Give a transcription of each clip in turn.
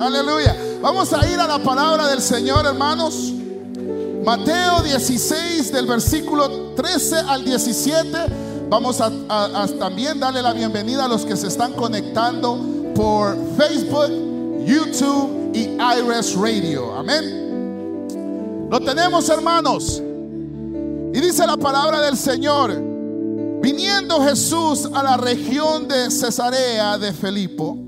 Aleluya. Vamos a ir a la palabra del Señor, hermanos. Mateo 16 del versículo 13 al 17. Vamos a, también darle la bienvenida a los que se están conectando por Facebook, YouTube y iRes Radio. Amén. Lo tenemos, hermanos. Y dice la palabra del Señor. Viniendo Jesús a la región de Cesarea de Felipo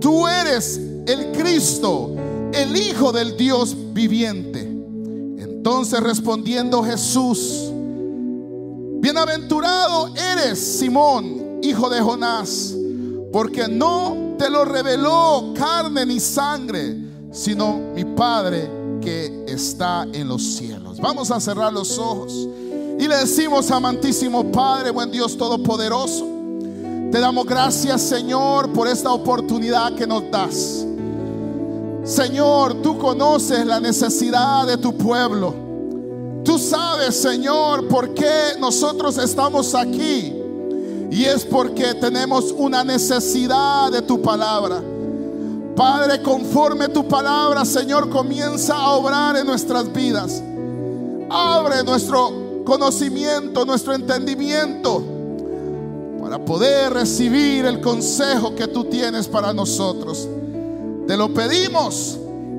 tú eres el Cristo, el Hijo del Dios viviente. Entonces respondiendo Jesús, bienaventurado eres Simón, hijo de Jonás, porque no te lo reveló carne ni sangre, sino mi Padre que está en los cielos. Vamos a cerrar los ojos y le decimos, amantísimo Padre, buen Dios todopoderoso. Te damos gracias, Señor, por esta oportunidad que nos das. Señor, tú conoces la necesidad de tu pueblo. Tú sabes, Señor, por qué nosotros estamos aquí. Y es porque tenemos una necesidad de tu palabra. Padre, conforme tu palabra, Señor, comienza a obrar en nuestras vidas. Abre nuestro conocimiento, nuestro entendimiento para poder recibir el consejo que tú tienes para nosotros. Te lo pedimos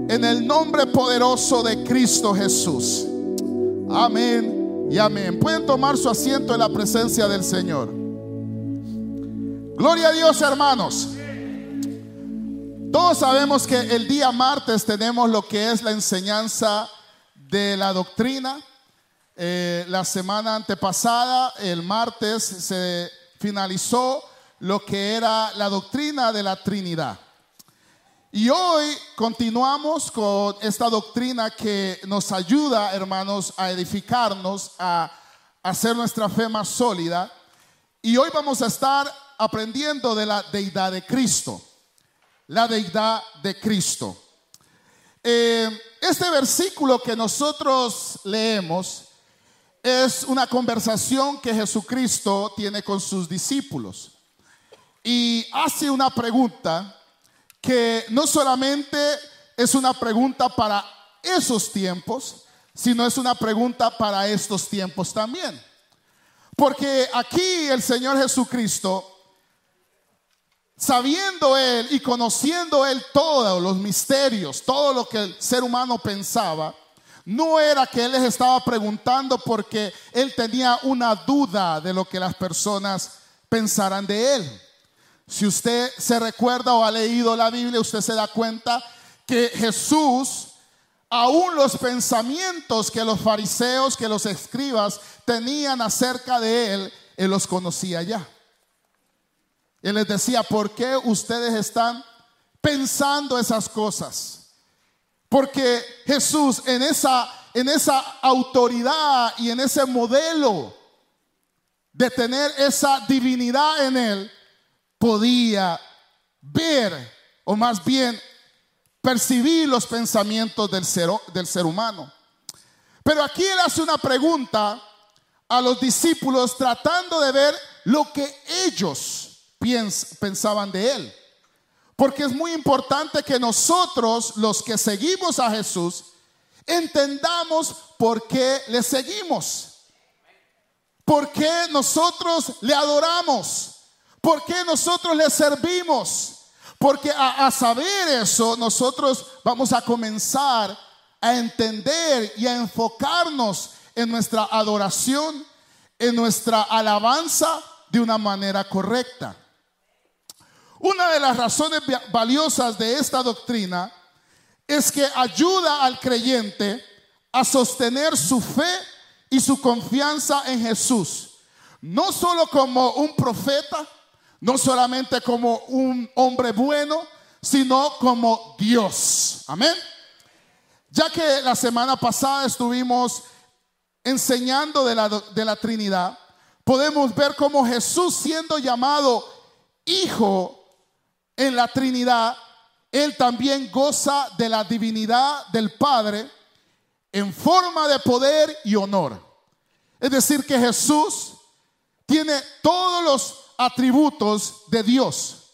en el nombre poderoso de Cristo Jesús. Amén y amén. Pueden tomar su asiento en la presencia del Señor. Gloria a Dios, hermanos. Todos sabemos que el día martes tenemos lo que es la enseñanza de la doctrina. Eh, la semana antepasada, el martes, se finalizó lo que era la doctrina de la Trinidad. Y hoy continuamos con esta doctrina que nos ayuda, hermanos, a edificarnos, a hacer nuestra fe más sólida. Y hoy vamos a estar aprendiendo de la deidad de Cristo. La deidad de Cristo. Eh, este versículo que nosotros leemos es una conversación que Jesucristo tiene con sus discípulos. Y hace una pregunta que no solamente es una pregunta para esos tiempos, sino es una pregunta para estos tiempos también. Porque aquí el Señor Jesucristo, sabiendo Él y conociendo Él todos los misterios, todo lo que el ser humano pensaba, no era que él les estaba preguntando porque él tenía una duda de lo que las personas pensaran de él. Si usted se recuerda o ha leído la Biblia, usted se da cuenta que Jesús, aún los pensamientos que los fariseos, que los escribas tenían acerca de él, él los conocía ya. Él les decía, ¿por qué ustedes están pensando esas cosas? Porque Jesús en esa, en esa autoridad y en ese modelo de tener esa divinidad en él, podía ver, o más bien percibir los pensamientos del ser, del ser humano. Pero aquí él hace una pregunta a los discípulos tratando de ver lo que ellos pensaban de él. Porque es muy importante que nosotros, los que seguimos a Jesús, entendamos por qué le seguimos. ¿Por qué nosotros le adoramos? ¿Por qué nosotros le servimos? Porque a, saber eso, nosotros vamos a comenzar a entender y a enfocarnos en nuestra adoración, en nuestra alabanza de una manera correcta. Una de las razones valiosas de esta doctrina es que ayuda al creyente a sostener su fe y su confianza en Jesús, no solo como un profeta, no solamente como un hombre bueno, sino como Dios. Amén. Ya que la semana pasada estuvimos enseñando de la, de la Trinidad, podemos ver cómo Jesús siendo llamado Hijo en la Trinidad, Él también goza de la divinidad del Padre en forma de poder y honor. Es decir, que Jesús tiene todos los atributos de Dios.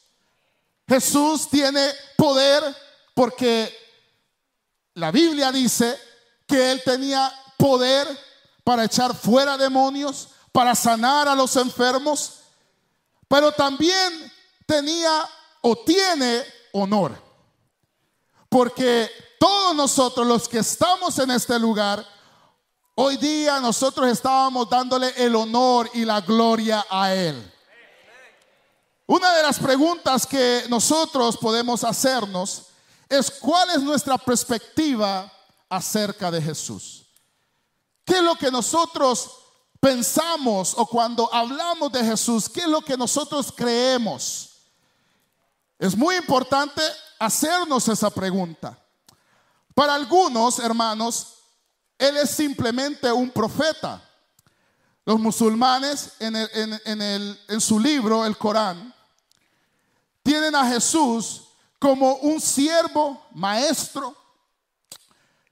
Jesús tiene poder porque la Biblia dice que Él tenía poder para echar fuera demonios, para sanar a los enfermos, pero también tenía o tiene honor. Porque todos nosotros los que estamos en este lugar, hoy día nosotros estábamos dándole el honor y la gloria a Él. Una de las preguntas que nosotros podemos hacernos es cuál es nuestra perspectiva acerca de Jesús. ¿Qué es lo que nosotros pensamos o cuando hablamos de Jesús, qué es lo que nosotros creemos? Es muy importante hacernos esa pregunta. Para algunos, hermanos, Él es simplemente un profeta. Los musulmanes en, en su libro, el Corán, tienen a Jesús como un siervo, maestro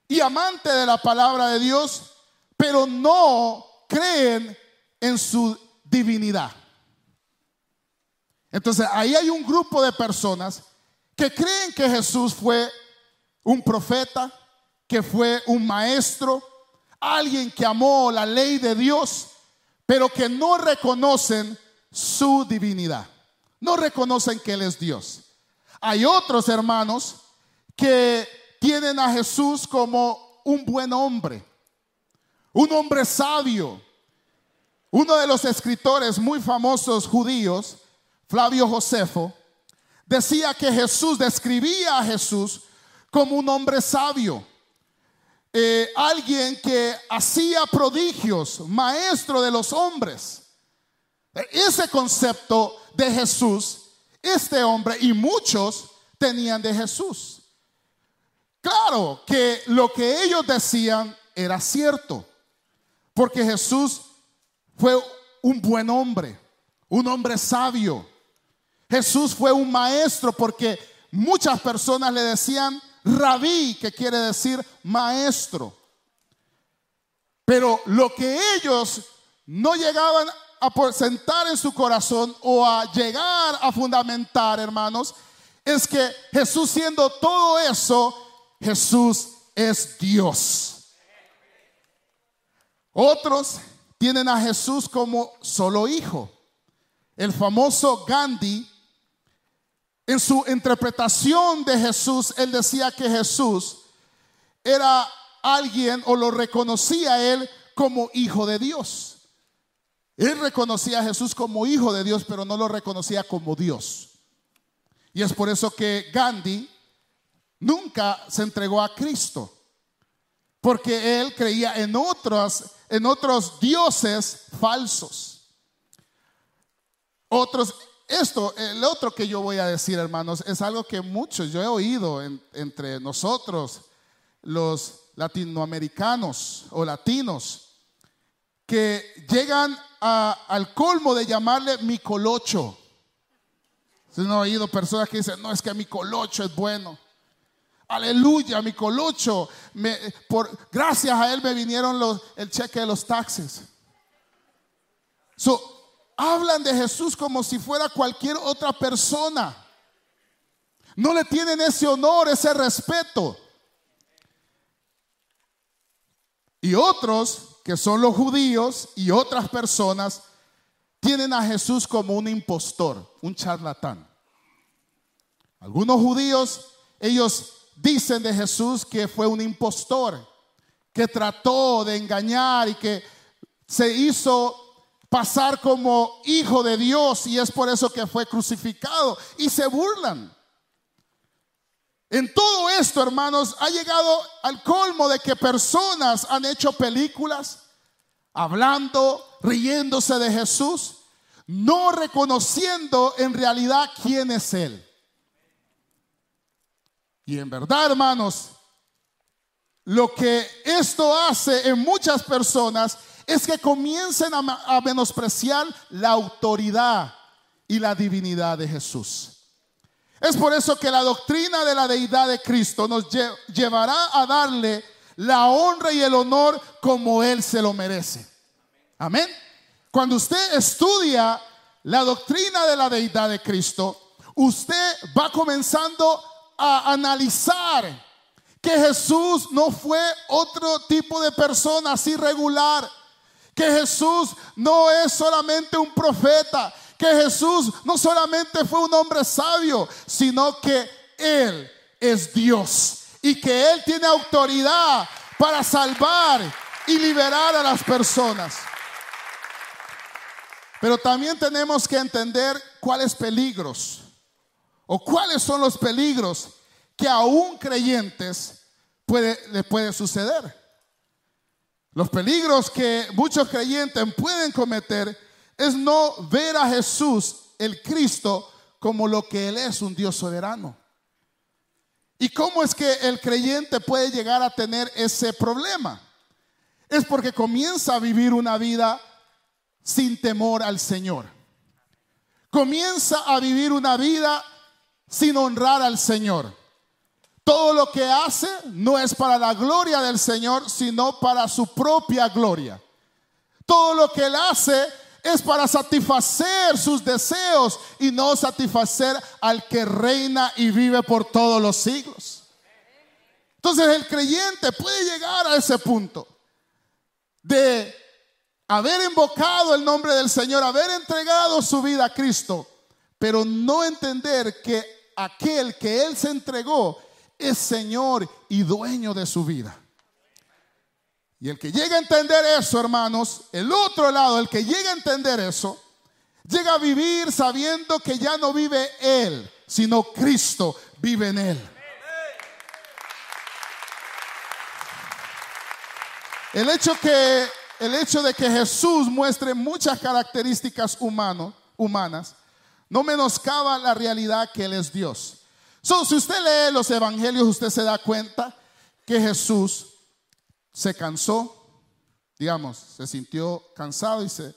y amante de la palabra de Dios, pero no creen en su divinidad. Entonces ahí hay un grupo de personas que creen que Jesús fue un profeta, que fue un maestro, alguien que amó la ley de Dios, pero que no reconocen su divinidad. No reconocen que Él es Dios. Hay otros hermanos que tienen a Jesús como un buen hombre, un hombre sabio. Uno de los escritores muy famosos judíos, Flavio Josefo, decía que Jesús describía a Jesús como un hombre sabio, eh, alguien que hacía prodigios, maestro de los hombres. Ese concepto de Jesús, este hombre y muchos tenían de Jesús. Claro que lo que ellos decían era cierto, porque Jesús fue un buen hombre, un hombre sabio. Jesús fue un maestro porque muchas personas le decían rabí, que quiere decir maestro. Pero lo que ellos no llegaban a sentar en su corazón o a llegar a fundamentar, hermanos, es que Jesús siendo todo eso, Jesús es Dios. Otros tienen a Jesús como solo hijo. El famoso Gandhi, en su interpretación de Jesús, él decía que Jesús era alguien o lo reconocía él como hijo de Dios. Él reconocía a Jesús como hijo de Dios, pero no lo reconocía como Dios. Y es por eso que Gandhi nunca se entregó a Cristo, porque él creía en otros, en otros dioses falsos. Otros, esto, el otro que yo voy a decir, hermanos, es algo que muchos yo he oído entre nosotros, los latinoamericanos o latinos, que llegan al colmo de llamarle mi colocho. Si no ha oído personas que dicen, no, es que mi colocho es bueno. Aleluya, mi colocho. Me, por, gracias a él me vinieron los, el cheque de los taxes. Hablan de Jesús como si fuera cualquier otra persona. No le tienen ese honor, ese respeto. Y otros que son los judíos y otras personas, tienen a Jesús como un impostor, un charlatán. Algunos judíos, ellos dicen de Jesús que fue un impostor, que trató de engañar y que se hizo pasar como hijo de Dios y es por eso que fue crucificado y se burlan. En todo esto, hermanos, ha llegado al colmo de que personas han hecho películas hablando, riéndose de Jesús, no reconociendo en realidad quién es Él. Y en verdad, hermanos, lo que esto hace en muchas personas es que comiencen a, menospreciar la autoridad y la divinidad de Jesús. Es por eso que la doctrina de la deidad de Cristo nos llevará a darle la honra y el honor como Él se lo merece. Amén. Cuando usted estudia la doctrina de la deidad de Cristo, usted va comenzando a analizar que Jesús no fue otro tipo de persona así regular, que Jesús no es solamente un profeta, que Jesús no solamente fue un hombre sabio, sino que Él es Dios y que Él tiene autoridad para salvar y liberar a las personas. Pero también tenemos que entender cuáles peligros o cuáles son los peligros que aún creyentes puede, le puede suceder. Los peligros que muchos creyentes pueden cometer es no ver a Jesús, el Cristo, como lo que Él es, un Dios soberano. ¿Y cómo es que el creyente puede llegar a tener ese problema? Es porque comienza a vivir una vida sin temor al Señor. Comienza a vivir una vida sin honrar al Señor. Todo lo que hace no es para la gloria del Señor, sino para su propia gloria. Todo lo que él hace es para satisfacer sus deseos y no satisfacer al que reina y vive por todos los siglos. Entonces el creyente puede llegar a ese punto de haber invocado el nombre del Señor, haber entregado su vida a Cristo, pero no entender que aquel que Él se entregó es Señor y dueño de su vida. Y el que llega a entender eso, hermanos, el otro lado, el que llega a entender eso, llega a vivir sabiendo que ya no vive Él, sino Cristo vive en Él. El hecho, que, el hecho de que Jesús muestre muchas características humanas no menoscaba la realidad que Él es Dios. Si usted lee los evangelios, usted se da cuenta que Jesús se cansó, digamos, se sintió cansado y se,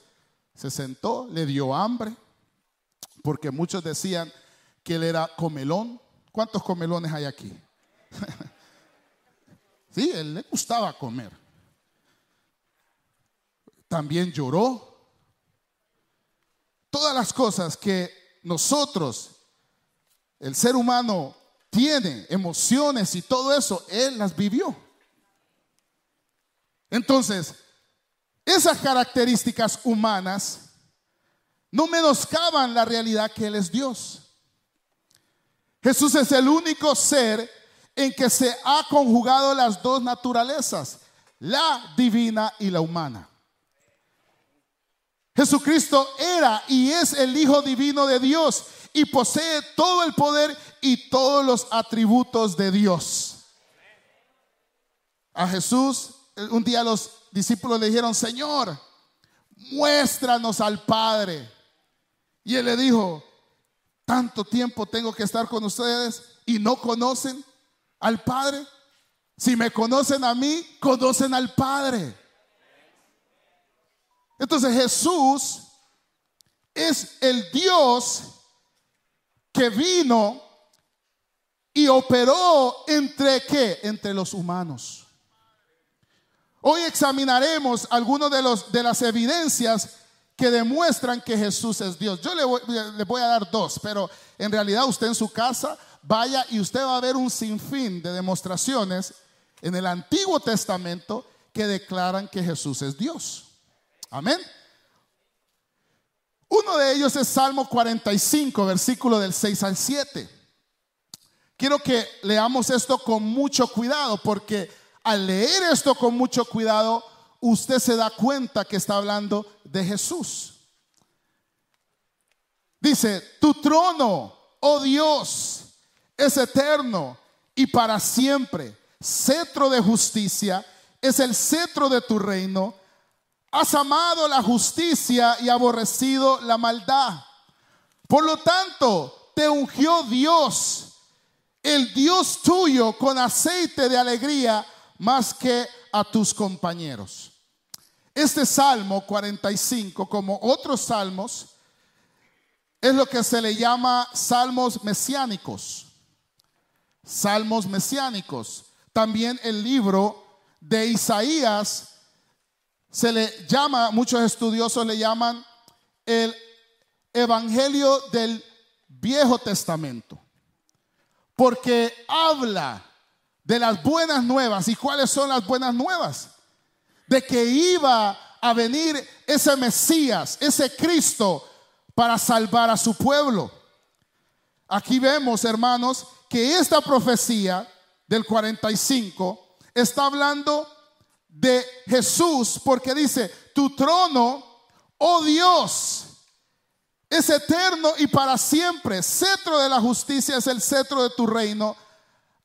se sentó, le dio hambre, porque muchos decían que él era comelón. ¿Cuántos comelones hay aquí? sí, él le gustaba comer. También lloró. Todas las cosas que nosotros, el ser humano, tiene, emociones y todo eso, Él las vivió. Entonces, esas características humanas no menoscaban la realidad que Él es Dios. Jesús es el único ser en que se ha conjugado las dos naturalezas, la divina y la humana. Jesucristo era y es el Hijo Divino de Dios y posee todo el poder y todos los atributos de Dios. A Jesús, un día los discípulos le dijeron, Señor, muéstranos al Padre. Y él le dijo, tanto tiempo tengo que estar con ustedes y no conocen al Padre. Si me conocen a mí, conocen al Padre. Entonces Jesús es el Dios que vino y operó entre qué? Entre los humanos. Hoy examinaremos algunas de, los, de las evidencias que demuestran que Jesús es Dios. Yo le voy, le voy a dar dos, pero en realidad usted en su casa vaya y usted va a ver un sinfín de demostraciones en el Antiguo Testamento que declaran que Jesús es Dios. Amén. Uno de ellos es Salmo 45, versículo del 6 al 7. Quiero que leamos esto con mucho cuidado, porque al leer esto con mucho cuidado, usted se da cuenta que está hablando de Jesús. Dice, tu trono, oh Dios, es eterno y para siempre. Cetro de justicia es el cetro de tu reino Has amado la justicia y aborrecido la maldad. Por lo tanto, te ungió Dios el Dios tuyo con aceite de alegría más que a tus compañeros. Este Salmo 45, como otros salmos, es lo que se le llama salmos mesiánicos. Salmos mesiánicos. También el libro de Isaías se le llama, muchos estudiosos le llaman el Evangelio del Viejo Testamento. Porque habla de las buenas nuevas. ¿Y cuáles son las buenas nuevas? De que iba a venir ese Mesías, ese Cristo, para salvar a su pueblo. Aquí vemos, hermanos, que esta profecía del 45 está hablando de Jesús porque dice, tu trono, oh Dios, es eterno y para siempre. Cetro de la justicia es el cetro de tu reino.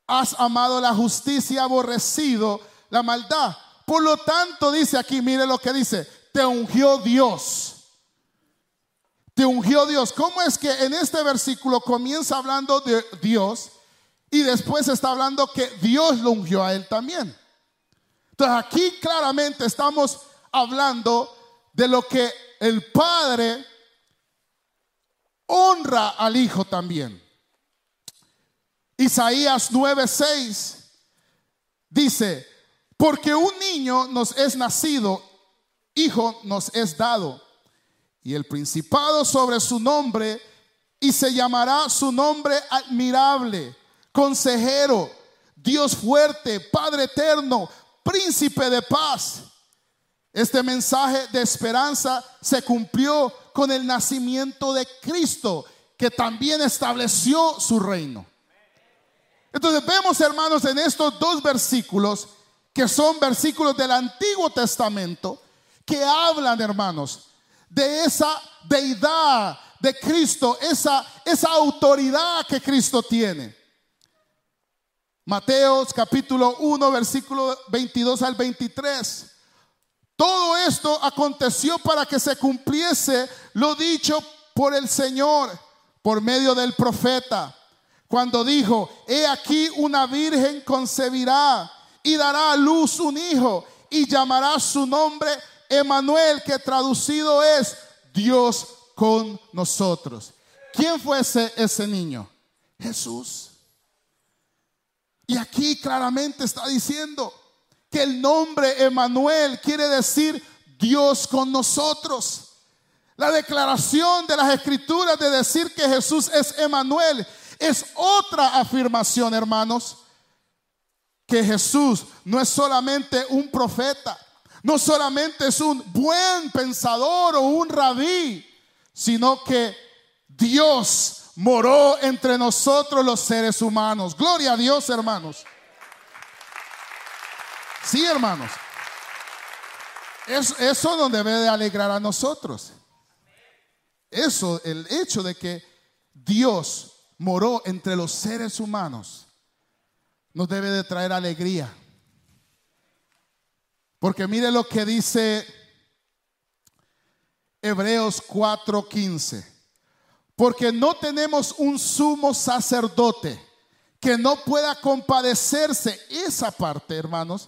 Has amado la justicia, aborrecido la maldad. Por lo tanto, dice aquí, mire lo que dice, te ungió Dios. Te ungió Dios. ¿Cómo es que en este versículo comienza hablando de Dios y después está hablando que Dios lo ungió a él también? Entonces aquí claramente estamos hablando de lo que el Padre honra al Hijo también. Isaías 9:6 dice, porque un niño nos es nacido, hijo nos es dado, y el principado sobre su nombre, y se llamará su nombre admirable, consejero, Dios fuerte, Padre eterno, príncipe de paz. Este mensaje de esperanza se cumplió con el nacimiento de Cristo, que también estableció su reino. Entonces vemos, hermanos, en estos dos versículos, que son versículos del Antiguo Testamento, que hablan, hermanos, de esa deidad de Cristo, esa, esa autoridad que Cristo tiene. Mateos capítulo 1, versículo 22 al 23. Todo esto aconteció para que se cumpliese lo dicho por el Señor por medio del profeta, cuando dijo, he aquí una virgen concebirá y dará a luz un hijo y llamará su nombre Emanuel, que traducido es Dios con nosotros. ¿Quién fue ese, ese niño? Jesús. Y aquí claramente está diciendo que el nombre Emanuel quiere decir Dios con nosotros. La declaración de las escrituras de decir que Jesús es Emanuel es otra afirmación, hermanos, que Jesús no es solamente un profeta, no solamente es un buen pensador o un rabí, sino que Dios moró entre nosotros los seres humanos. Gloria a Dios, hermanos. Sí, hermanos. Eso, nos debe de alegrar a nosotros. Eso, el hecho de que Dios moró entre los seres humanos, nos debe de traer alegría. Porque mire lo que dice Hebreos 4:15 porque no tenemos un sumo sacerdote que no pueda compadecerse. Esa parte, hermanos,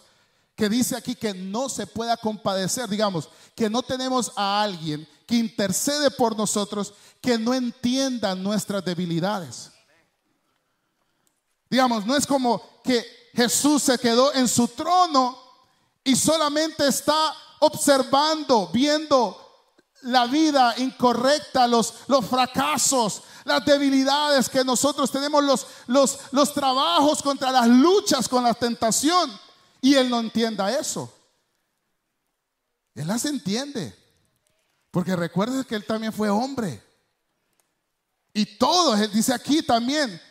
que dice aquí que no se pueda compadecer, digamos, que no tenemos a alguien que intercede por nosotros, que no entienda nuestras debilidades. Digamos, no es como que Jesús se quedó en su trono y solamente está observando, viendo la vida incorrecta, los, los fracasos, las debilidades que nosotros tenemos, los, los, los trabajos contra las luchas con la tentación. Y Él no entienda eso. Él las entiende. Porque recuerda que Él también fue hombre. Y todos, Él dice aquí también,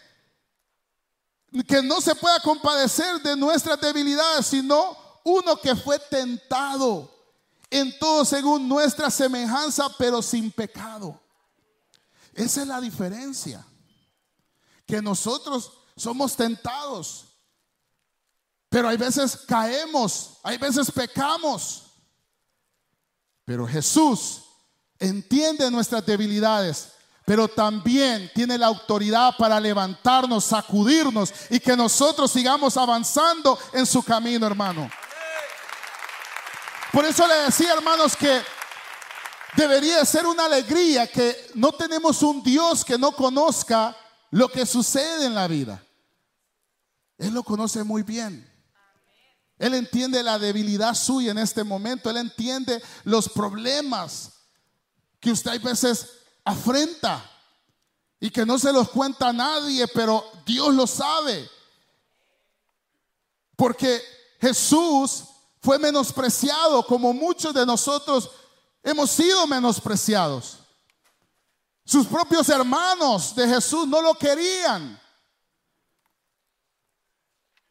que no se pueda compadecer de nuestras debilidades, sino uno que fue tentado en todo según nuestra semejanza, pero sin pecado. Esa es la diferencia. Que nosotros somos tentados, pero hay veces caemos, hay veces pecamos. Pero Jesús entiende nuestras debilidades, pero también tiene la autoridad para levantarnos, sacudirnos y que nosotros sigamos avanzando en su camino, hermano. Por eso le decía, hermanos, que debería ser una alegría que no tenemos un Dios que no conozca lo que sucede en la vida. Él lo conoce muy bien. Él entiende la debilidad suya en este momento. Él entiende los problemas que usted a veces afrenta y que no se los cuenta a nadie, pero Dios lo sabe. Porque Jesús fue menospreciado como muchos de nosotros hemos sido menospreciados. Sus propios hermanos de Jesús no lo querían.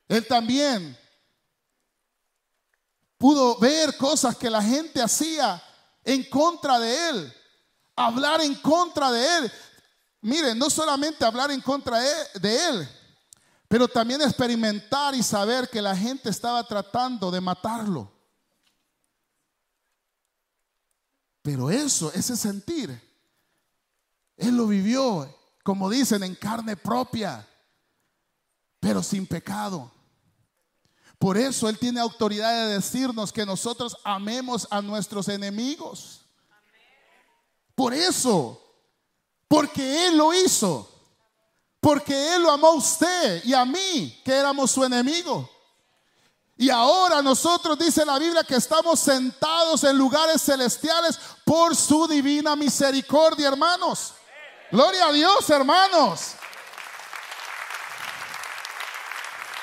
Él también pudo ver cosas que la gente hacía en contra de él hablar en contra de él. Miren, no solamente hablar en contra de él, pero también experimentar y saber que la gente estaba tratando de matarlo. Pero eso, ese sentir, él lo vivió, como dicen, en carne propia, pero sin pecado. Por eso Él tiene autoridad de decirnos que nosotros amemos a nuestros enemigos. Por eso, porque Él lo hizo, porque Él lo amó a usted y a mí, que éramos su enemigo. Y ahora nosotros, dice la Biblia, que estamos sentados en lugares celestiales por su divina misericordia, hermanos. Gloria a Dios, hermanos.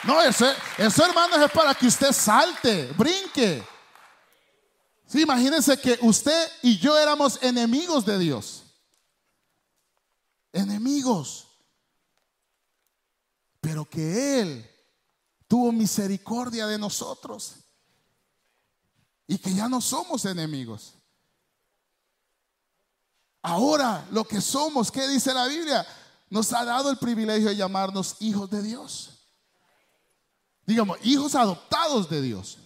No, eso, eso hermanos es para que usted salte, brinque. Sí, imagínense que usted y yo éramos enemigos de Dios. Enemigos. Pero que Él tuvo misericordia de nosotros. Y que ya no somos enemigos. Ahora lo que somos, ¿qué dice la Biblia? Nos ha dado el privilegio de llamarnos hijos de Dios. Digamos, hijos adoptados de Dios.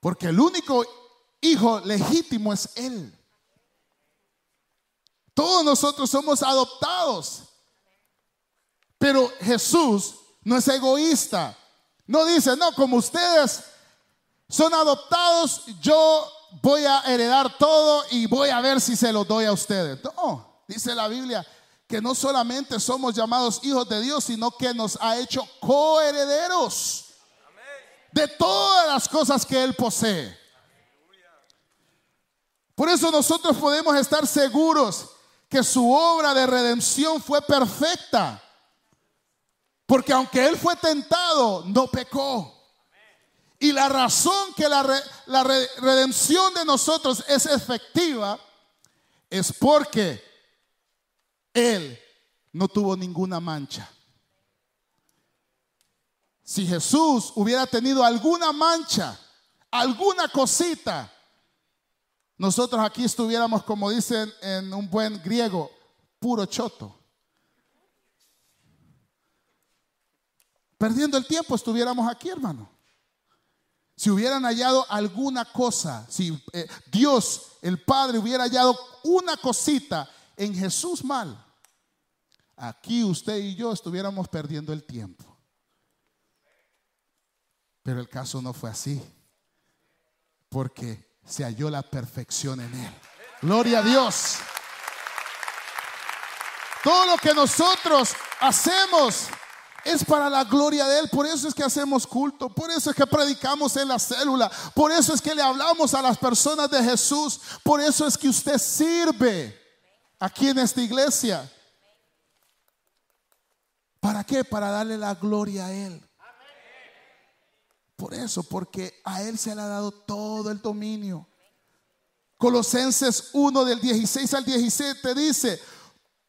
Porque el único hijo legítimo es Él. Todos nosotros somos adoptados. Pero Jesús no es egoísta. No dice, no, como ustedes son adoptados, yo voy a heredar todo y voy a ver si se lo doy a ustedes. No, dice la Biblia que no solamente somos llamados hijos de Dios, sino que nos ha hecho coherederos de todas las cosas que Él posee. Por eso nosotros podemos estar seguros que su obra de redención fue perfecta. Porque aunque Él fue tentado, no pecó. Y la razón que la, redención de nosotros es efectiva es porque Él no tuvo ninguna mancha. Si Jesús hubiera tenido alguna mancha, alguna cosita, nosotros aquí estuviéramos, como dicen en un buen griego, puro choto. Perdiendo el tiempo estuviéramos aquí, hermano. Si hubieran hallado alguna cosa, si eh, Dios, el Padre, hubiera hallado una cosita en Jesús mal, aquí usted y yo estuviéramos perdiendo el tiempo. Pero el caso no fue así. Porque se halló la perfección en Él. Gloria a Dios. Todo lo que nosotros hacemos es para la gloria de Él. Por eso es que hacemos culto. Por eso es que predicamos en la célula. Por eso es que le hablamos a las personas de Jesús. Por eso es que usted sirve aquí en esta iglesia. ¿Para qué? Para darle la gloria a Él. Por eso, porque a Él se le ha dado todo el dominio. Colosenses 1 del 16 al 17 dice,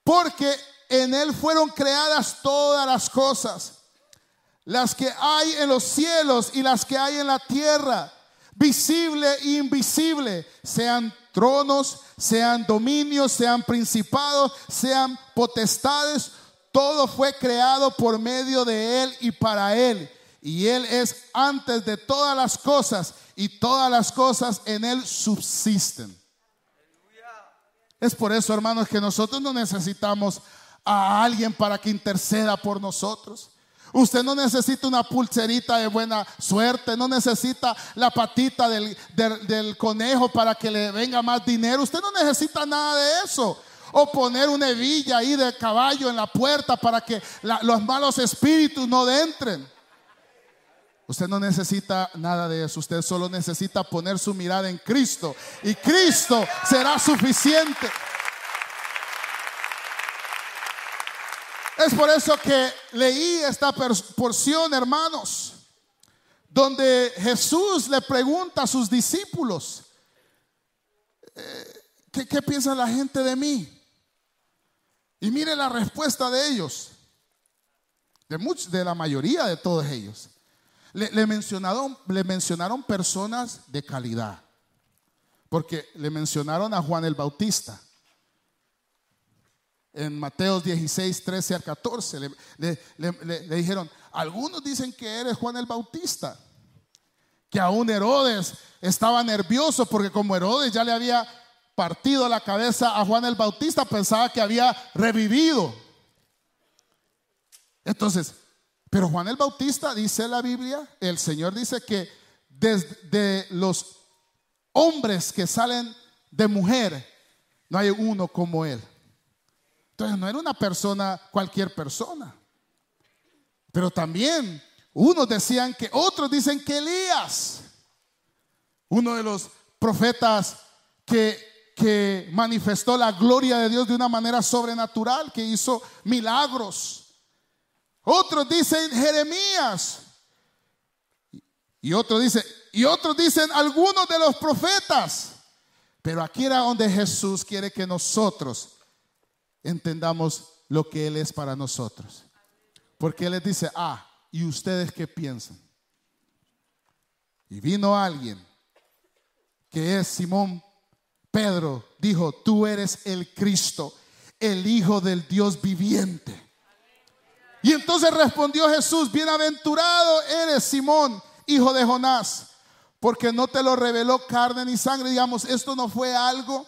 porque en Él fueron creadas todas las cosas, las que hay en los cielos y las que hay en la tierra, visible e invisible, sean tronos, sean dominios, sean principados, sean potestades, todo fue creado por medio de Él y para Él y Él es antes de todas las cosas y todas las cosas en Él subsisten. Es por eso, hermanos, que nosotros no necesitamos a alguien para que interceda por nosotros. Usted no necesita una pulserita de buena suerte, no necesita la patita del, del, conejo para que le venga más dinero. Usted no necesita nada de eso. O poner una hebilla ahí de caballo en la puerta para que los malos espíritus no entren. Usted no necesita nada de eso. Usted solo necesita poner su mirada en Cristo. Y Cristo será suficiente. Es por eso que leí esta porción, hermanos, donde Jesús le pregunta a sus discípulos, eh, ¿qué, piensa la gente de mí? Y mire la respuesta de ellos, de, de la mayoría de todos ellos. Le, mencionaron, le mencionaron personas de calidad, porque le mencionaron a Juan el Bautista en Mateo 16, 13 al 14. Le, dijeron, algunos dicen que eres Juan el Bautista. Que aún Herodes estaba nervioso porque como Herodes ya le había partido la cabeza a Juan el Bautista, pensaba que había revivido. Entonces, pero Juan el Bautista, dice la Biblia, el Señor dice que desde los hombres que salen de mujer, no hay uno como él. Entonces no era una persona, cualquier persona. Pero también unos decían que, otros dicen que Elías, uno de los profetas que, que manifestó la gloria de Dios de una manera sobrenatural, que hizo milagros. Otros dicen Jeremías. Y otros dicen, y otros dicen algunos de los profetas. Pero aquí era donde Jesús quiere que nosotros entendamos lo que Él es para nosotros. Porque Él les dice, ah, ¿y ustedes qué piensan? Y vino alguien que es Simón Pedro, dijo, tú eres el Cristo, el Hijo del Dios viviente. Y entonces respondió Jesús, bienaventurado eres Simón, hijo de Jonás, porque no te lo reveló carne ni sangre. Digamos, esto no fue algo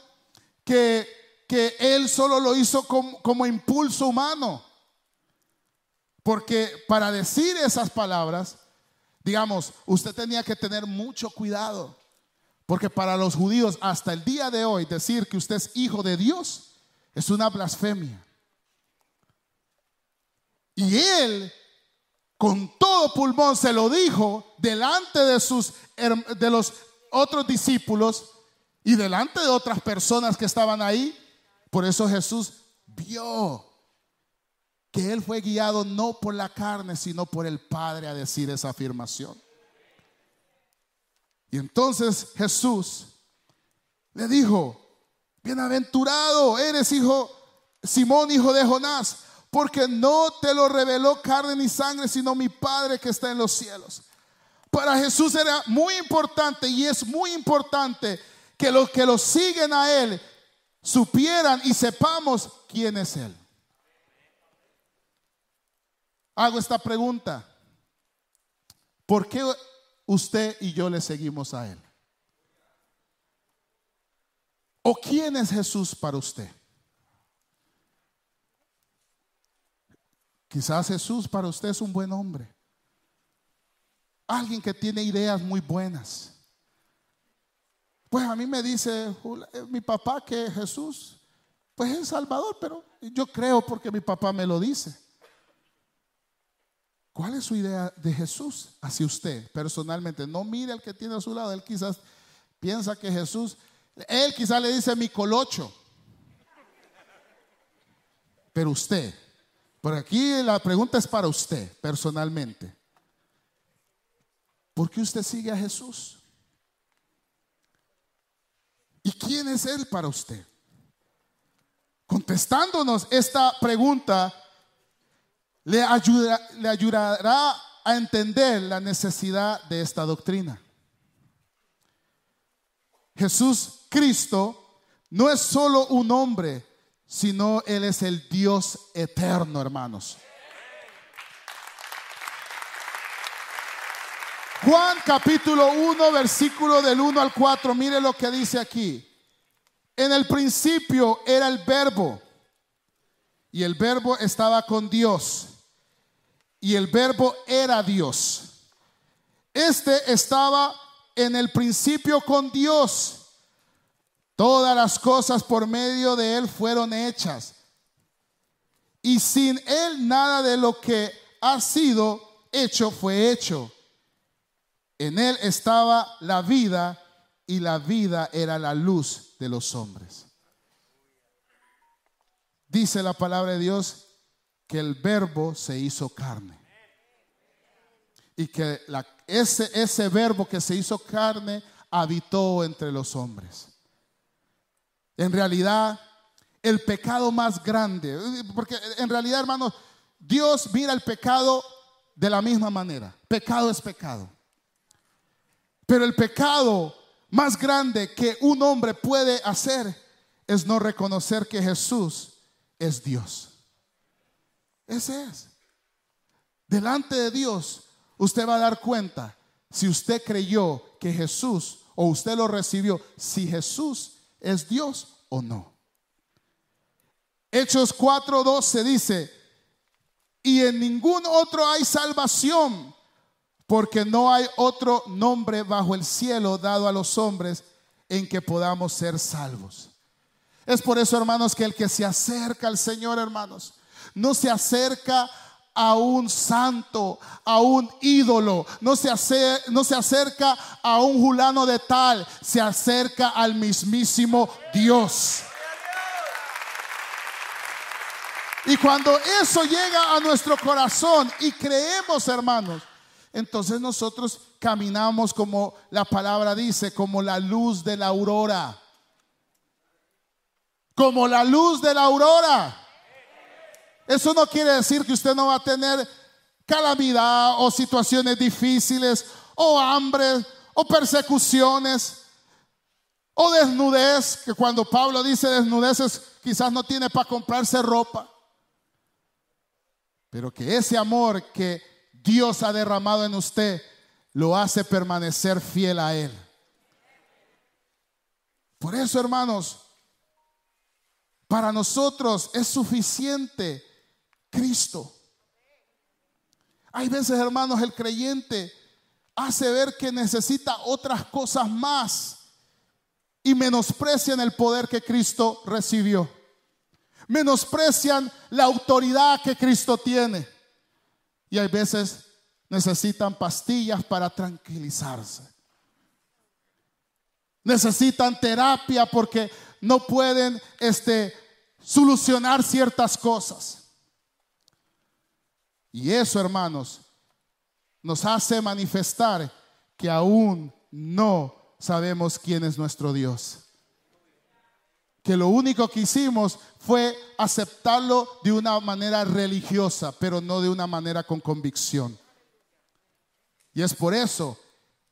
que que él solo lo hizo como, impulso humano. Porque para decir esas palabras, digamos, usted tenía que tener mucho cuidado. Porque para los judíos hasta el día de hoy decir que usted es hijo de Dios es una blasfemia. Y él con todo pulmón se lo dijo delante de sus de los otros discípulos y delante de otras personas que estaban ahí por eso Jesús vio que él fue guiado no por la carne, sino por el Padre a decir esa afirmación. Y entonces Jesús le dijo, bienaventurado eres hijo, Simón hijo de Jonás, porque no te lo reveló carne ni sangre, sino mi Padre que está en los cielos. Para Jesús era muy importante y es muy importante que los que lo siguen a Él supieran y sepamos quién es Él. Hago esta pregunta. ¿Por qué usted y yo le seguimos a Él? ¿O quién es Jesús para usted? Quizás Jesús para usted es un buen hombre. Alguien que tiene ideas muy buenas. Pues a mí me dice eh, mi papá que Jesús, pues es Salvador, pero yo creo porque mi papá me lo dice. ¿Cuál es su idea de Jesús hacia usted personalmente? No mire al que tiene a su lado, él quizás piensa que Jesús, él quizás le dice mi colocho. Pero usted, por aquí la pregunta es para usted personalmente. ¿Por qué usted sigue a Jesús? ¿Y quién es Él para usted? Contestándonos esta pregunta, le, le ayudará a entender la necesidad de esta doctrina. Jesús Cristo no es solo un hombre, sino Él es el Dios eterno, hermanos. Juan capítulo 1, versículo del 1 al 4, mire lo que dice aquí. En el principio era el verbo y el verbo estaba con Dios y el verbo era Dios. Este estaba en el principio con Dios. Todas las cosas por medio de Él fueron hechas. Y sin Él nada de lo que ha sido hecho fue hecho. En Él estaba la vida y la vida era la luz de los hombres. Dice la palabra de Dios que el verbo se hizo carne. Y que ese, ese verbo que se hizo carne habitó entre los hombres. En realidad, el pecado más grande, porque en realidad, hermanos, Dios mira el pecado de la misma manera. Pecado es pecado. Pero el pecado más grande que un hombre puede hacer es no reconocer que Jesús es Dios. Ese es. Delante de Dios, usted va a dar cuenta si usted creyó que Jesús o usted lo recibió, si Jesús es Dios o no. Hechos 4:12 dice, y en ningún otro hay salvación, porque no hay otro nombre bajo el cielo dado a los hombres en que podamos ser salvos. Es por eso, hermanos, que el que se acerca al Señor, hermanos, no se acerca a un santo, a un ídolo, no se, no se acerca a un julano de tal, se acerca al mismísimo Dios. Y cuando eso llega a nuestro corazón y creemos, hermanos, entonces nosotros caminamos como la palabra dice, como la luz de la aurora. Como la luz de la aurora. Eso no quiere decir que usted no va a tener calamidad o situaciones difíciles o hambre o persecuciones o desnudez, que cuando Pablo dice desnudeces quizás no tiene para comprarse ropa. Pero que ese amor que Dios ha derramado en usted lo hace permanecer fiel a Él. Por eso, hermanos, para nosotros es suficiente Cristo. Hay veces, hermanos, el creyente hace ver que necesita otras cosas más y menosprecian el poder que Cristo recibió menosprecian la autoridad que Cristo tiene. Y hay veces necesitan pastillas para tranquilizarse. Necesitan terapia porque no pueden este, solucionar ciertas cosas. Y eso, hermanos, nos hace manifestar que aún no sabemos quién es nuestro Dios que lo único que hicimos fue aceptarlo de una manera religiosa, pero no de una manera con convicción. Y es por eso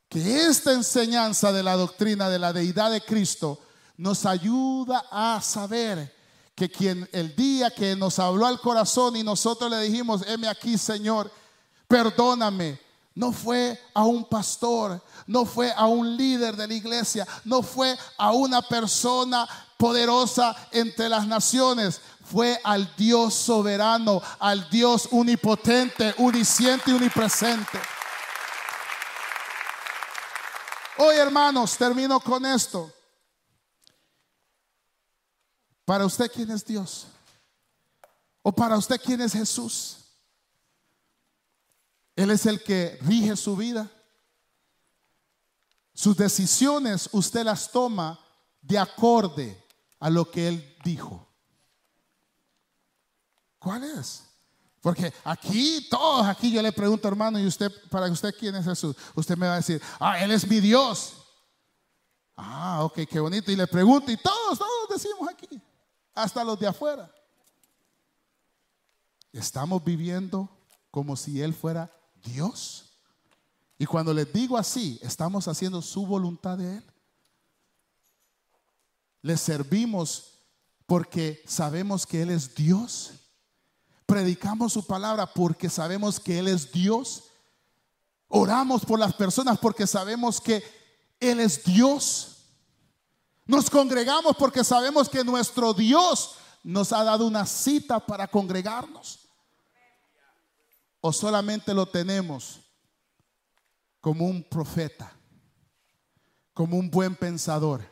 que esta enseñanza de la doctrina de la deidad de Cristo nos ayuda a saber que quien el día que nos habló al corazón y nosotros le dijimos, heme aquí Señor, perdóname, no fue a un pastor, no fue a un líder de la iglesia, no fue a una persona poderosa entre las naciones, fue al Dios soberano, al Dios unipotente, uniciente y unipresente. Hoy, hermanos, termino con esto. Para usted, ¿quién es Dios? ¿O para usted, quién es Jesús? Él es el que rige su vida. Sus decisiones usted las toma de acorde a lo que Él dijo. ¿Cuál es? Porque aquí, todos aquí yo le pregunto, hermano, y usted, para usted, ¿quién es Jesús? Usted me va a decir, ah, Él es mi Dios. Ah, ok, qué bonito. Y le pregunto, y todos, todos decimos aquí, hasta los de afuera. Estamos viviendo como si Él fuera Dios. Y cuando les digo así, estamos haciendo su voluntad de Él. Le servimos porque sabemos que Él es Dios. Predicamos su palabra porque sabemos que Él es Dios. Oramos por las personas porque sabemos que Él es Dios. Nos congregamos porque sabemos que nuestro Dios nos ha dado una cita para congregarnos. O solamente lo tenemos como un profeta, como un buen pensador,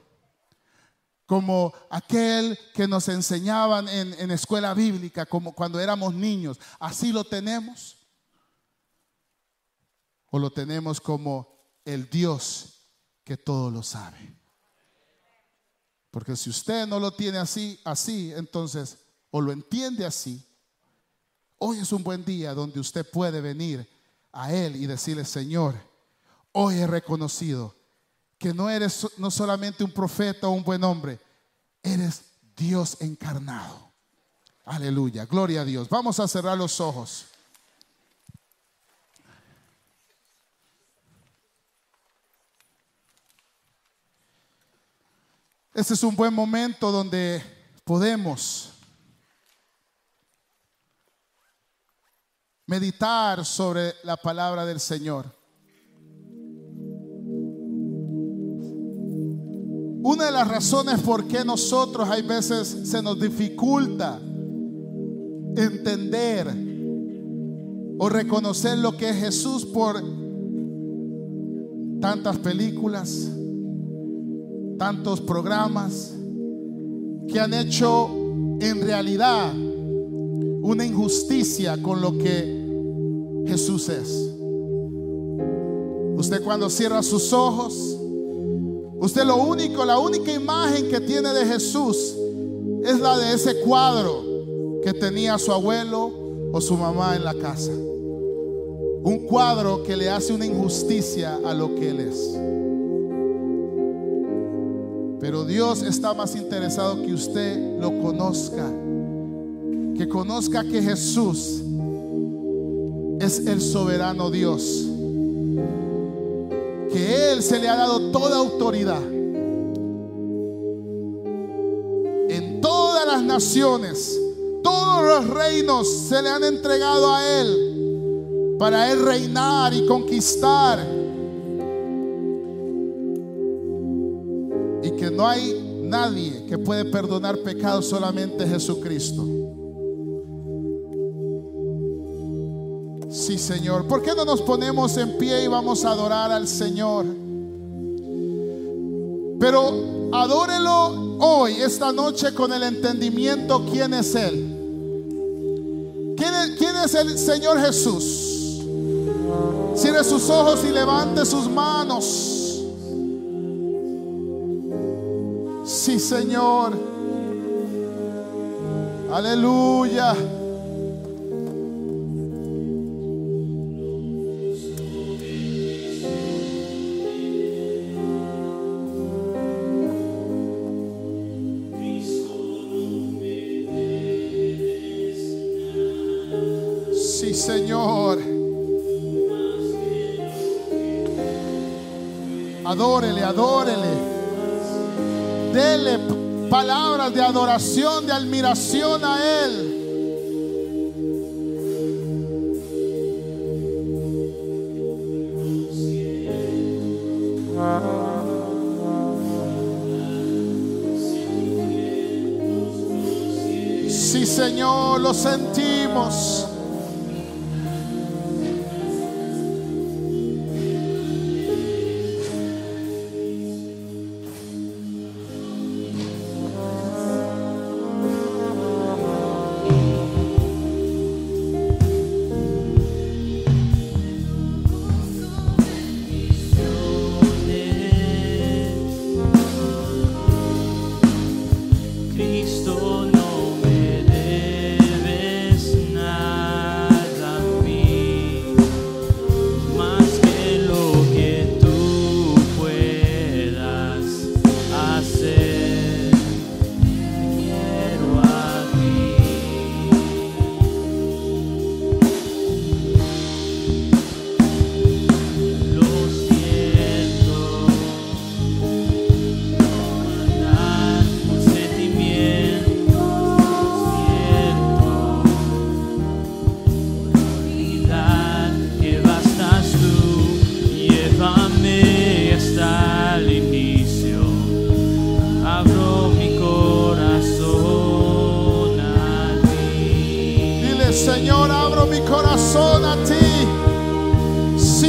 como aquel que nos enseñaban en, en escuela bíblica, como cuando éramos niños. Así lo tenemos. O lo tenemos como el Dios que todo lo sabe. Porque si usted no lo tiene así, así, entonces, o lo entiende así, hoy es un buen día donde usted puede venir a Él y decirle, Señor, hoy he reconocido que no eres no solamente un profeta o un buen hombre, eres Dios encarnado. Aleluya, gloria a Dios. Vamos a cerrar los ojos. Este es un buen momento donde podemos meditar sobre la palabra del Señor. Una de las razones por qué nosotros hay veces se nos dificulta entender o reconocer lo que es Jesús por tantas películas, tantos programas que han hecho en realidad una injusticia con lo que Jesús es. Usted cuando cierra sus ojos, usted lo único, la única imagen que tiene de Jesús es la de ese cuadro que tenía su abuelo o su mamá en la casa. Un cuadro que le hace una injusticia a lo que él es. Pero Dios está más interesado que usted lo conozca. Que conozca que Jesús es el soberano Dios. Que Él se le ha dado toda autoridad. En todas las naciones, todos los reinos se le han entregado a Él. Para Él reinar y conquistar no hay nadie que puede perdonar pecados, solamente Jesucristo. Sí, Señor. ¿Por qué no nos ponemos en pie y vamos a adorar al Señor? Pero adórelo hoy, esta noche, con el entendimiento quién es Él. ¿Quién es, quién es el Señor Jesús? Cierre sus ojos y levante sus manos. Sí, Señor. Aleluya. Adórele, adórele. Dele palabras de adoración, de admiración a Él. Sí, Señor, lo sentimos.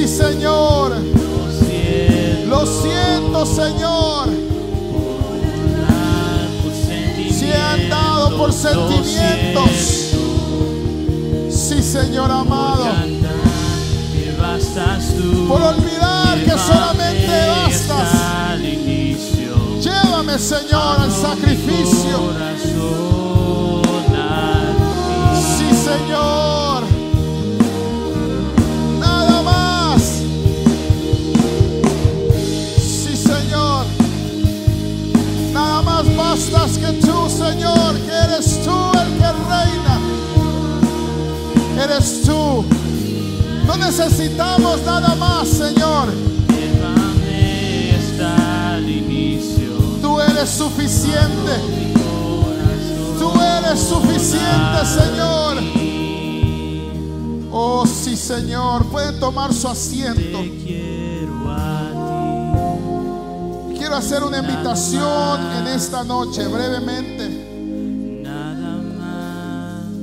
Señor. Lo siento, Señor. Si he andado por sentimientos. Sí, Señor amado. Por olvidar que solamente bastas. Llévame, Señor, al sacrificio. Sí, Señor. Que tú, Señor, que eres tú el que reina. Eres tú. No necesitamos nada más, Señor. Tú eres suficiente. Tú eres suficiente, Señor. Oh, sí, Señor. Pueden tomar su asiento. Quiero hacer una invitación en esta noche, brevemente.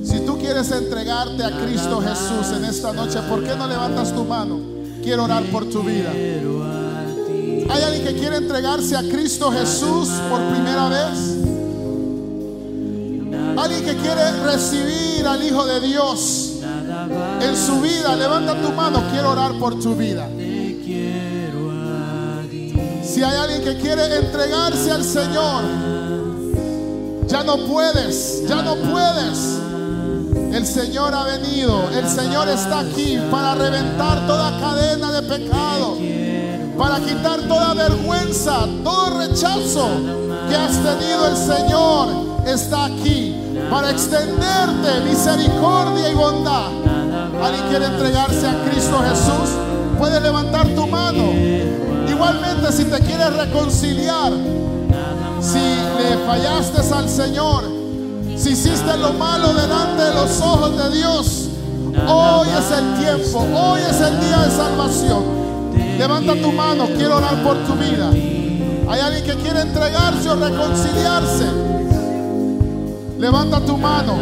Si tú quieres entregarte a Cristo Jesús en esta noche, ¿por qué no levantas tu mano? Quiero orar por tu vida. ¿Hay alguien que quiere entregarse a Cristo Jesús por primera vez? ¿Alguien que quiere recibir al Hijo de Dios en su vida? Levanta tu mano, quiero orar por tu vida. Si hay alguien que quiere entregarse al Señor, ya no puedes, ya no puedes. El Señor ha venido, el Señor está aquí para reventar toda cadena de pecado, para quitar toda vergüenza, todo rechazo que has tenido. El Señor está aquí para extenderte misericordia y bondad. ¿Alguien quiere entregarse a Cristo Jesús? Puede levantar tu mano. Igualmente, si te quieres reconciliar, si le fallaste al Señor, si hiciste lo malo delante de los ojos de Dios, hoy es el tiempo, hoy es el día de salvación. Levanta tu mano, quiero orar por tu vida. ¿Hay alguien que quiere entregarse o reconciliarse? Levanta tu mano.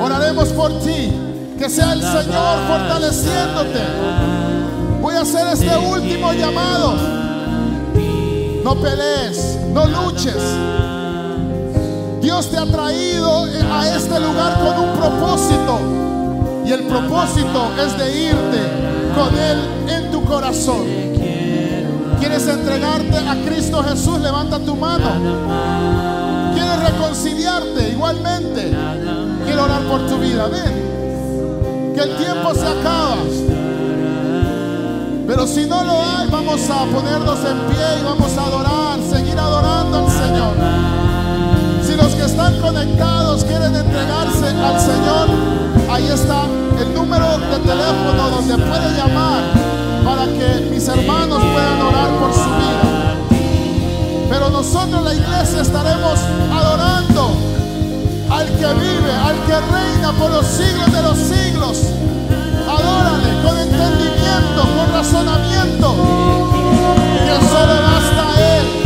Oraremos por ti. Que sea el Señor fortaleciéndote. Voy a hacer este último llamado. No pelees, no luches. Dios te ha traído a este lugar con un propósito. Y el propósito es de irte con Él en tu corazón. ¿Quieres entregarte a Cristo Jesús? Levanta tu mano. ¿Quieres reconciliarte? Igualmente. Quiero orar por tu vida. Ven. Que el tiempo se acaba. Pero si no lo hay, vamos a ponernos en pie y vamos a adorar, seguir adorando al Señor. Si los que están conectados quieren entregarse al Señor, ahí está el número de teléfono donde puede llamar para que mis hermanos puedan orar por su vida. Pero nosotros la iglesia estaremos adorando al que vive, al que reina por los siglos de los siglos. Adórale entendimiento, con razonamiento, que solo basta Él.